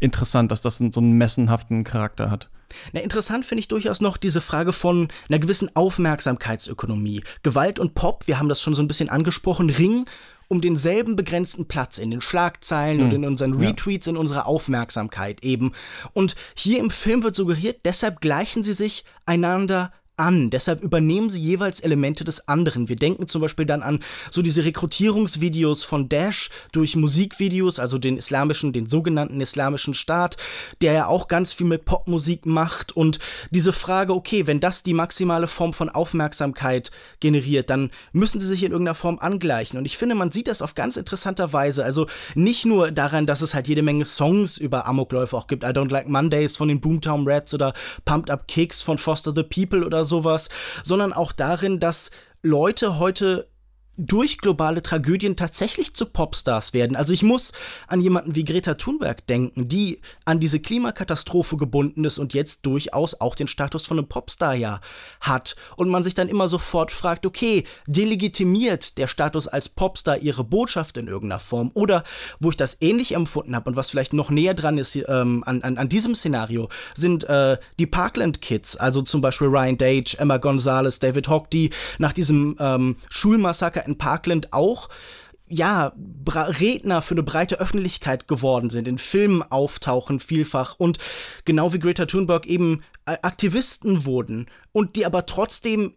interessant, dass das so einen messenhaften Charakter hat. Na, interessant finde ich durchaus noch diese Frage von einer gewissen Aufmerksamkeitsökonomie. Gewalt und Pop, wir haben das schon so ein bisschen angesprochen, ringen um denselben begrenzten Platz in den Schlagzeilen mhm. und in unseren Retweets, ja. in unserer Aufmerksamkeit eben. Und hier im Film wird suggeriert, deshalb gleichen sie sich einander an. Deshalb übernehmen sie jeweils Elemente des anderen. Wir denken zum Beispiel dann an so diese Rekrutierungsvideos von Dash durch Musikvideos, also den islamischen, den sogenannten islamischen Staat, der ja auch ganz viel mit Popmusik macht und diese Frage, okay, wenn das die maximale Form von Aufmerksamkeit generiert, dann müssen sie sich in irgendeiner Form angleichen. Und ich finde, man sieht das auf ganz interessanter Weise. Also nicht nur daran, dass es halt jede Menge Songs über Amokläufe auch gibt. I Don't Like Mondays von den Boomtown Rats oder Pumped Up Kicks von Foster the People oder sowas, sondern auch darin, dass Leute heute durch globale Tragödien tatsächlich zu Popstars werden. Also ich muss an jemanden wie Greta Thunberg denken, die an diese Klimakatastrophe gebunden ist und jetzt durchaus auch den Status von einem Popstar ja hat. Und man sich dann immer sofort fragt, okay, delegitimiert der Status als Popstar ihre Botschaft in irgendeiner Form? Oder wo ich das ähnlich empfunden habe und was vielleicht noch näher dran ist ähm, an, an, an diesem Szenario, sind äh, die Parkland Kids, also zum Beispiel Ryan Dage, Emma Gonzalez, David Hawk, die nach diesem ähm, Schulmassaker in Parkland auch ja, Redner für eine breite Öffentlichkeit geworden sind, in Filmen auftauchen vielfach und genau wie Greta Thunberg eben äh, Aktivisten wurden und die aber trotzdem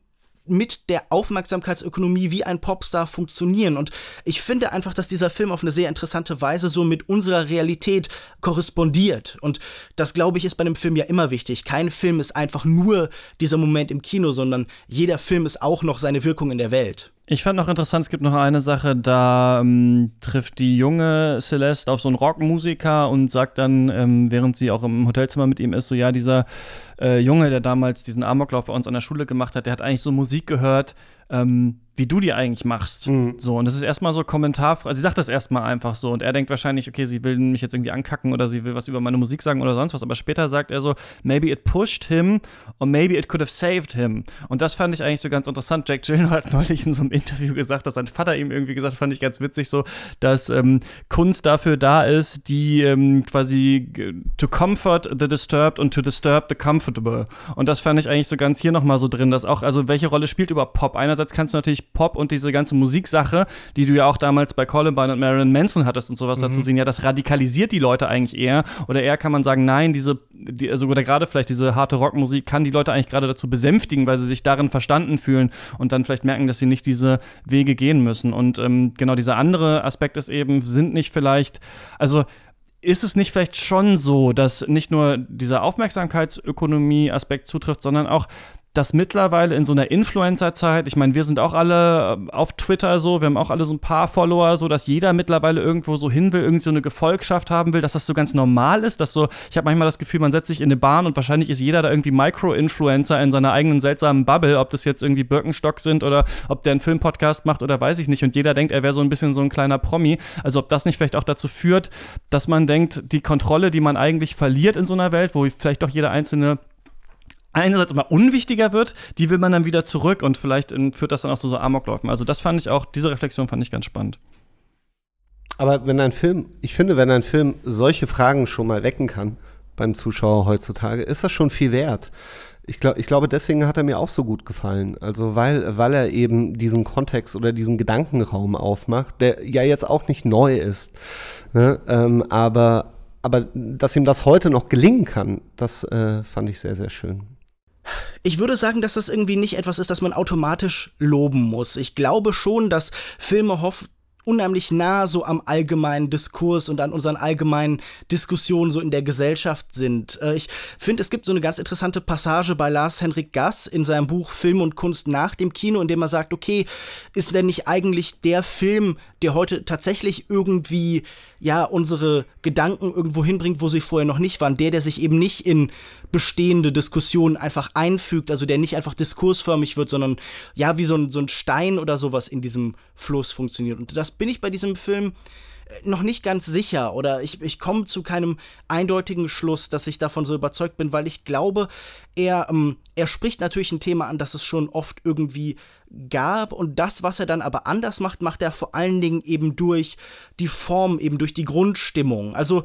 mit der Aufmerksamkeitsökonomie wie ein Popstar funktionieren. Und ich finde einfach, dass dieser Film auf eine sehr interessante Weise so mit unserer Realität korrespondiert. Und das, glaube ich, ist bei einem Film ja immer wichtig. Kein Film ist einfach nur dieser Moment im Kino, sondern jeder Film ist auch noch seine Wirkung in der Welt. Ich fand noch interessant, es gibt noch eine Sache, da ähm, trifft die junge Celeste auf so einen Rockmusiker und sagt dann, ähm, während sie auch im Hotelzimmer mit ihm ist, so ja, dieser äh, Junge, der damals diesen Amoklauf bei uns an der Schule gemacht hat, der hat eigentlich so Musik gehört, ähm, wie du die eigentlich machst. Mhm. So, und das ist erstmal so Kommentar, also sie sagt das erstmal einfach so und er denkt wahrscheinlich, okay, sie will mich jetzt irgendwie ankacken oder sie will was über meine Musik sagen oder sonst was, aber später sagt er so, maybe it pushed him or maybe it could have saved him. Und das fand ich eigentlich so ganz interessant. Jack Gyllenhaal hat neulich in so einem Interview gesagt, dass sein Vater ihm irgendwie gesagt hat, fand ich ganz witzig so, dass ähm, Kunst dafür da ist, die ähm, quasi to comfort the disturbed und to disturb the comfortable. Und das fand ich eigentlich so ganz hier nochmal so drin, dass auch, also welche Rolle spielt über Pop? Einerseits kannst du natürlich Pop und diese ganze Musiksache, die du ja auch damals bei Columbine und Marilyn Manson hattest und sowas mhm. dazu sehen, ja, das radikalisiert die Leute eigentlich eher. Oder eher kann man sagen, nein, diese, die, also oder gerade vielleicht diese harte Rockmusik kann die Leute eigentlich gerade dazu besänftigen, weil sie sich darin verstanden fühlen und dann vielleicht merken, dass sie nicht diese Wege gehen müssen. Und ähm, genau dieser andere Aspekt ist eben, sind nicht vielleicht, also ist es nicht vielleicht schon so, dass nicht nur dieser Aufmerksamkeitsökonomie-Aspekt zutrifft, sondern auch dass mittlerweile in so einer Influencer-Zeit, ich meine, wir sind auch alle äh, auf Twitter so, wir haben auch alle so ein paar Follower, so dass jeder mittlerweile irgendwo so hin will, irgendwie so eine Gefolgschaft haben will, dass das so ganz normal ist, dass so, ich habe manchmal das Gefühl, man setzt sich in eine Bahn und wahrscheinlich ist jeder da irgendwie Micro-Influencer in seiner eigenen seltsamen Bubble, ob das jetzt irgendwie Birkenstock sind oder ob der einen Filmpodcast macht oder weiß ich nicht. Und jeder denkt, er wäre so ein bisschen so ein kleiner Promi, also ob das nicht vielleicht auch dazu führt, dass man denkt, die Kontrolle, die man eigentlich verliert in so einer Welt, wo vielleicht doch jeder einzelne einerseits immer unwichtiger wird, die will man dann wieder zurück und vielleicht führt das dann auch zu so Amokläufen. Also das fand ich auch, diese Reflexion fand ich ganz spannend. Aber wenn ein Film, ich finde, wenn ein Film solche Fragen schon mal wecken kann beim Zuschauer heutzutage, ist das schon viel wert. Ich, glaub, ich glaube, deswegen hat er mir auch so gut gefallen. Also, weil, weil er eben diesen Kontext oder diesen Gedankenraum aufmacht, der ja jetzt auch nicht neu ist. Ne? Ähm, aber, aber dass ihm das heute noch gelingen kann, das äh, fand ich sehr, sehr schön. Ich würde sagen, dass das irgendwie nicht etwas ist, das man automatisch loben muss. Ich glaube schon, dass Filme unheimlich nah so am allgemeinen Diskurs und an unseren allgemeinen Diskussionen so in der Gesellschaft sind. Äh, ich finde, es gibt so eine ganz interessante Passage bei Lars Henrik Gass in seinem Buch Film und Kunst nach dem Kino, in dem er sagt, okay, ist denn nicht eigentlich der Film, der heute tatsächlich irgendwie ja unsere Gedanken irgendwo hinbringt, wo sie vorher noch nicht waren, der, der sich eben nicht in bestehende Diskussionen einfach einfügt, also der nicht einfach diskursförmig wird, sondern ja, wie so ein, so ein Stein oder sowas in diesem Fluss funktioniert. Und das bin ich bei diesem Film äh, noch nicht ganz sicher oder ich, ich komme zu keinem eindeutigen Schluss, dass ich davon so überzeugt bin, weil ich glaube, er, ähm, er spricht natürlich ein Thema an, das es schon oft irgendwie gab und das, was er dann aber anders macht, macht er vor allen Dingen eben durch die Form, eben durch die Grundstimmung. Also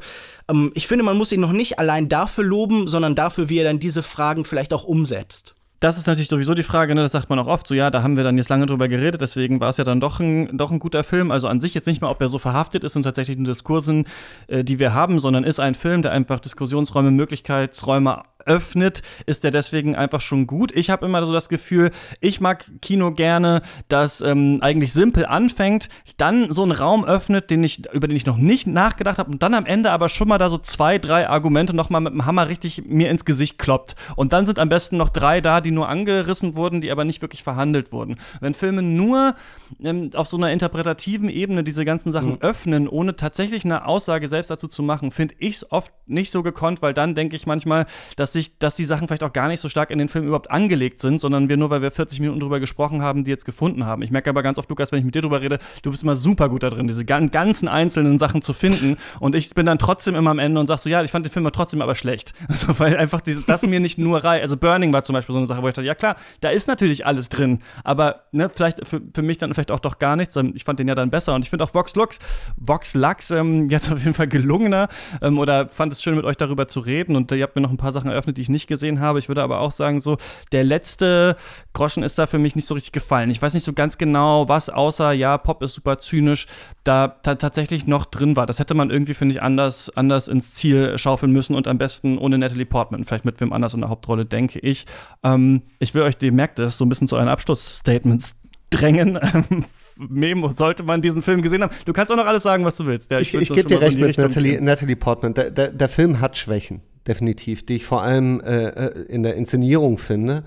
ähm, ich finde, man muss ihn noch nicht allein dafür loben, sondern dafür, wie er dann diese Fragen vielleicht auch umsetzt das ist natürlich sowieso die Frage, ne? das sagt man auch oft, so ja, da haben wir dann jetzt lange drüber geredet, deswegen war es ja dann doch ein, doch ein guter Film. Also an sich jetzt nicht mal, ob er so verhaftet ist in tatsächlichen Diskursen, äh, die wir haben, sondern ist ein Film, der einfach Diskussionsräume, Möglichkeitsräume öffnet, ist der deswegen einfach schon gut. Ich habe immer so das Gefühl, ich mag Kino gerne, das ähm, eigentlich simpel anfängt, dann so einen Raum öffnet, den ich, über den ich noch nicht nachgedacht habe und dann am Ende aber schon mal da so zwei, drei Argumente noch mal mit dem Hammer richtig mir ins Gesicht kloppt. Und dann sind am besten noch drei da, die nur angerissen wurden, die aber nicht wirklich verhandelt wurden. Wenn Filme nur ähm, auf so einer interpretativen Ebene diese ganzen Sachen mhm. öffnen, ohne tatsächlich eine Aussage selbst dazu zu machen, finde ich es oft nicht so gekonnt, weil dann denke ich manchmal, dass dass, dass die Sachen vielleicht auch gar nicht so stark in den Film überhaupt angelegt sind, sondern wir nur, weil wir 40 Minuten drüber gesprochen haben, die jetzt gefunden haben. Ich merke aber ganz oft, Lukas, wenn ich mit dir drüber rede, du bist immer super gut da drin, diese ganzen einzelnen Sachen zu finden. Und ich bin dann trotzdem immer am Ende und sag so, ja, ich fand den Film trotzdem aber schlecht. Also, weil einfach diese, das mir nicht nur reicht. Also Burning war zum Beispiel so eine Sache, wo ich dachte, ja klar, da ist natürlich alles drin, aber ne, vielleicht für, für mich dann vielleicht auch doch gar nichts. Ich fand den ja dann besser und ich finde auch Vox Lux, Vox Lux ähm, jetzt auf jeden Fall gelungener ähm, oder fand es schön mit euch darüber zu reden und ihr habt mir noch ein paar Sachen eröffnet, die ich nicht gesehen habe. Ich würde aber auch sagen, so der letzte Groschen ist da für mich nicht so richtig gefallen. Ich weiß nicht so ganz genau, was außer ja, Pop ist super zynisch, da tatsächlich noch drin war. Das hätte man irgendwie, finde ich, anders, anders ins Ziel schaufeln müssen und am besten ohne Natalie Portman, vielleicht mit wem anders in der Hauptrolle, denke ich. Ähm, ich will euch, ihr merkt das, so ein bisschen zu euren Abschlussstatements drängen. Memo sollte man diesen Film gesehen haben. Du kannst auch noch alles sagen, was du willst. Ja, ich ich, ich gebe dir recht mit Natalie, Natalie, Portman. Der, der, der, Film hat Schwächen, definitiv, die ich vor allem äh, äh in der Inszenierung finde.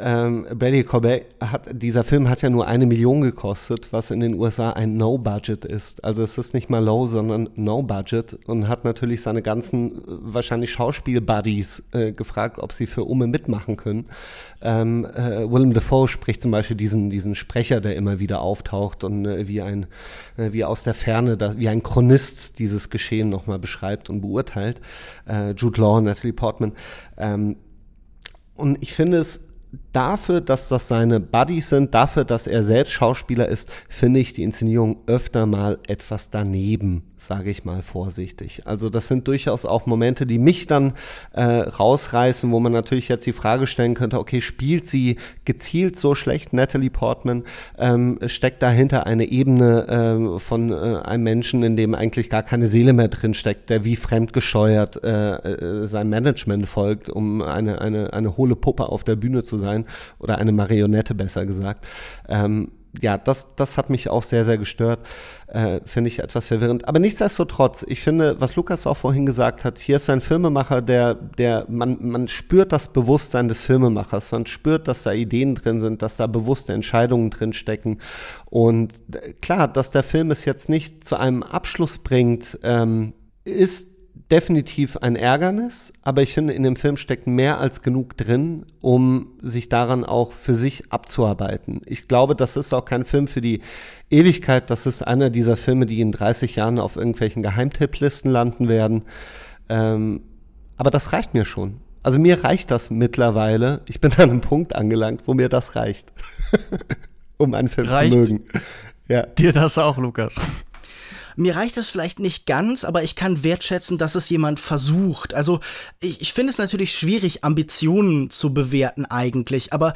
Ähm, Brady Corbett hat, dieser Film hat ja nur eine Million gekostet, was in den USA ein No-Budget ist. Also es ist nicht mal low, sondern No-Budget und hat natürlich seine ganzen äh, wahrscheinlich Schauspiel-Buddies äh, gefragt, ob sie für Umme mitmachen können. Ähm, äh, Willem Dafoe spricht zum Beispiel diesen, diesen Sprecher, der immer wieder auftaucht und äh, wie ein, äh, wie aus der Ferne, da, wie ein Chronist dieses Geschehen nochmal beschreibt und beurteilt. Äh, Jude Law, Natalie Portman. Ähm, und ich finde es dafür, dass das seine Buddies sind, dafür, dass er selbst Schauspieler ist, finde ich die Inszenierung öfter mal etwas daneben, sage ich mal vorsichtig. Also das sind durchaus auch Momente, die mich dann äh, rausreißen, wo man natürlich jetzt die Frage stellen könnte, okay, spielt sie gezielt so schlecht, Natalie Portman? Ähm, steckt dahinter eine Ebene äh, von äh, einem Menschen, in dem eigentlich gar keine Seele mehr drin steckt, der wie fremdgescheuert äh, äh, sein Management folgt, um eine, eine, eine hohle Puppe auf der Bühne zu sein oder eine Marionette besser gesagt. Ähm, ja, das, das hat mich auch sehr, sehr gestört. Äh, finde ich etwas verwirrend. Aber nichtsdestotrotz, ich finde, was Lukas auch vorhin gesagt hat, hier ist ein Filmemacher, der, der, man, man spürt das Bewusstsein des Filmemachers. Man spürt, dass da Ideen drin sind, dass da bewusste Entscheidungen drin stecken. Und äh, klar, dass der Film es jetzt nicht zu einem Abschluss bringt, ähm, ist definitiv ein Ärgernis, aber ich finde, in dem Film steckt mehr als genug drin, um sich daran auch für sich abzuarbeiten. Ich glaube, das ist auch kein Film für die Ewigkeit. Das ist einer dieser Filme, die in 30 Jahren auf irgendwelchen Geheimtipplisten landen werden. Ähm, aber das reicht mir schon. Also mir reicht das mittlerweile. Ich bin an einem Punkt angelangt, wo mir das reicht, um einen Film reicht zu mögen. Ja. Dir das auch, Lukas. Mir reicht das vielleicht nicht ganz, aber ich kann wertschätzen, dass es jemand versucht. Also ich, ich finde es natürlich schwierig, Ambitionen zu bewerten eigentlich, aber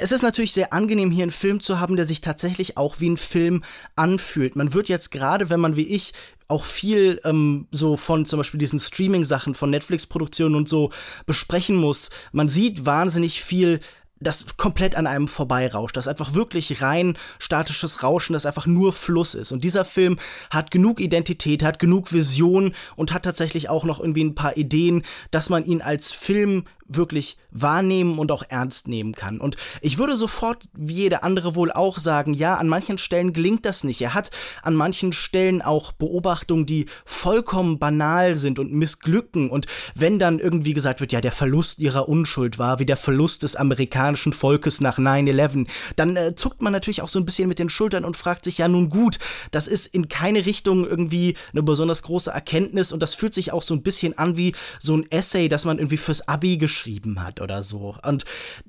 es ist natürlich sehr angenehm, hier einen Film zu haben, der sich tatsächlich auch wie ein Film anfühlt. Man wird jetzt gerade, wenn man wie ich auch viel ähm, so von zum Beispiel diesen Streaming-Sachen, von Netflix-Produktionen und so besprechen muss. Man sieht wahnsinnig viel das komplett an einem vorbeirauscht, das einfach wirklich rein statisches Rauschen, das einfach nur Fluss ist. Und dieser Film hat genug Identität, hat genug Vision und hat tatsächlich auch noch irgendwie ein paar Ideen, dass man ihn als Film wirklich wahrnehmen und auch ernst nehmen kann. Und ich würde sofort, wie jeder andere wohl auch sagen, ja, an manchen Stellen gelingt das nicht. Er hat an manchen Stellen auch Beobachtungen, die vollkommen banal sind und missglücken. Und wenn dann irgendwie gesagt wird, ja, der Verlust ihrer Unschuld war wie der Verlust des amerikanischen Volkes nach 9-11, dann äh, zuckt man natürlich auch so ein bisschen mit den Schultern und fragt sich, ja, nun gut, das ist in keine Richtung irgendwie eine besonders große Erkenntnis und das fühlt sich auch so ein bisschen an wie so ein Essay, das man irgendwie fürs Abi geschrieben geschrieben hat oder so. Und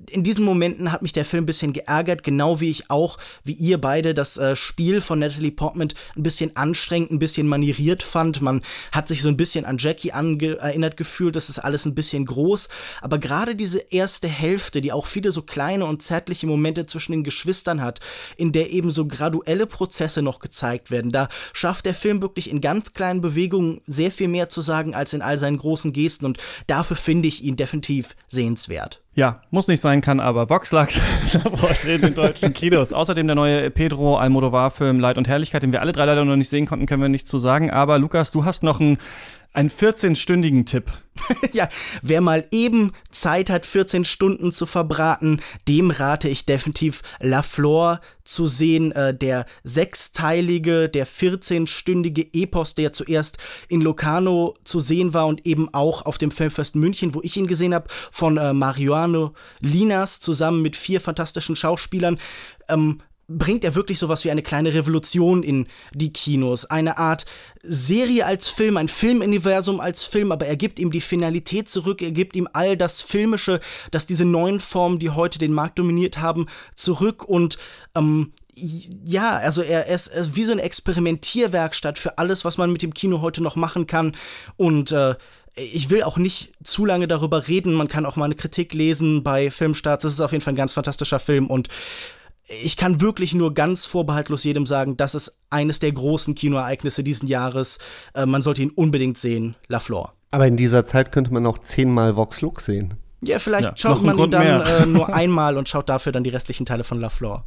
in diesen Momenten hat mich der Film ein bisschen geärgert, genau wie ich auch, wie ihr beide, das äh, Spiel von Natalie Portman ein bisschen anstrengend, ein bisschen manieriert fand. Man hat sich so ein bisschen an Jackie erinnert gefühlt, das ist alles ein bisschen groß. Aber gerade diese erste Hälfte, die auch viele so kleine und zärtliche Momente zwischen den Geschwistern hat, in der eben so graduelle Prozesse noch gezeigt werden, da schafft der Film wirklich in ganz kleinen Bewegungen sehr viel mehr zu sagen als in all seinen großen Gesten. Und dafür finde ich ihn definitiv definitiv sehenswert. Ja, muss nicht sein, kann aber Voxlux in den deutschen Kinos. Außerdem der neue Pedro Almodovar-Film Leid und Herrlichkeit, den wir alle drei leider noch nicht sehen konnten, können wir nicht zu sagen. Aber Lukas, du hast noch einen, einen 14-stündigen Tipp. ja, wer mal eben Zeit hat, 14 Stunden zu verbraten, dem rate ich definitiv La Flor zu sehen. Äh, der sechsteilige, der 14-stündige Epos, der zuerst in Locarno zu sehen war und eben auch auf dem Filmfest München, wo ich ihn gesehen habe, von äh, Mariano Linas zusammen mit vier fantastischen Schauspielern. Ähm, bringt er wirklich sowas wie eine kleine Revolution in die Kinos. Eine Art Serie als Film, ein Filmuniversum als Film, aber er gibt ihm die Finalität zurück, er gibt ihm all das Filmische, das diese neuen Formen, die heute den Markt dominiert haben, zurück und ähm, ja, also er ist, er ist wie so eine Experimentierwerkstatt für alles, was man mit dem Kino heute noch machen kann und äh, ich will auch nicht zu lange darüber reden. Man kann auch mal eine Kritik lesen bei Filmstarts. Es ist auf jeden Fall ein ganz fantastischer Film und ich kann wirklich nur ganz vorbehaltlos jedem sagen, das ist eines der großen Kinoereignisse diesen Jahres. Äh, man sollte ihn unbedingt sehen, La Flor. Aber in dieser Zeit könnte man auch zehnmal Vox Lux sehen. Ja, vielleicht ja, schaut man ihn dann äh, nur einmal und schaut dafür dann die restlichen Teile von La Flor.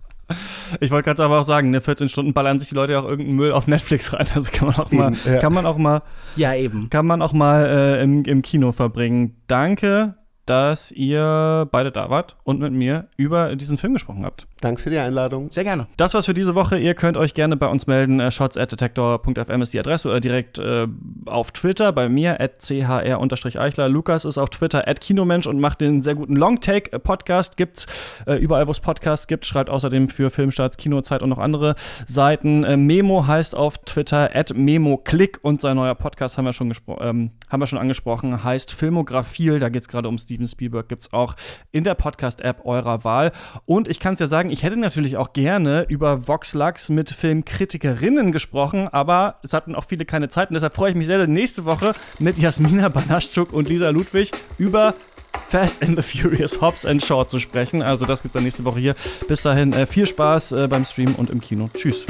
Ich wollte gerade aber auch sagen, ne, 14 Stunden ballern sich die Leute ja auch irgendeinen Müll auf Netflix rein. Also kann man auch mal, eben, ja. kann man auch mal, ja eben, kann man auch mal äh, im, im Kino verbringen. Danke dass ihr beide da wart und mit mir über diesen Film gesprochen habt. Danke für die Einladung. Sehr gerne. Das war's für diese Woche. Ihr könnt euch gerne bei uns melden. Äh, shots at detector.fm ist die Adresse oder direkt äh, auf Twitter bei mir at chr-eichler. Lukas ist auf Twitter at Kinomensch und macht den sehr guten Longtake-Podcast. Gibt's äh, überall, wo es Podcasts gibt. Schreibt außerdem für Filmstarts, Kinozeit und noch andere Seiten. Äh, Memo heißt auf Twitter at MemoClick und sein neuer Podcast haben wir schon, ähm, haben wir schon angesprochen, heißt Filmographil. Da geht's gerade um Steve Steven Spielberg gibt es auch in der Podcast-App eurer Wahl. Und ich kann es ja sagen, ich hätte natürlich auch gerne über Voxlux mit Filmkritikerinnen gesprochen, aber es hatten auch viele keine Zeit. Und deshalb freue ich mich sehr, nächste Woche mit Jasmina Banaschuk und Lisa Ludwig über Fast and the Furious Hobbs and Shaw zu sprechen. Also das gibt es dann nächste Woche hier. Bis dahin äh, viel Spaß äh, beim Stream und im Kino. Tschüss.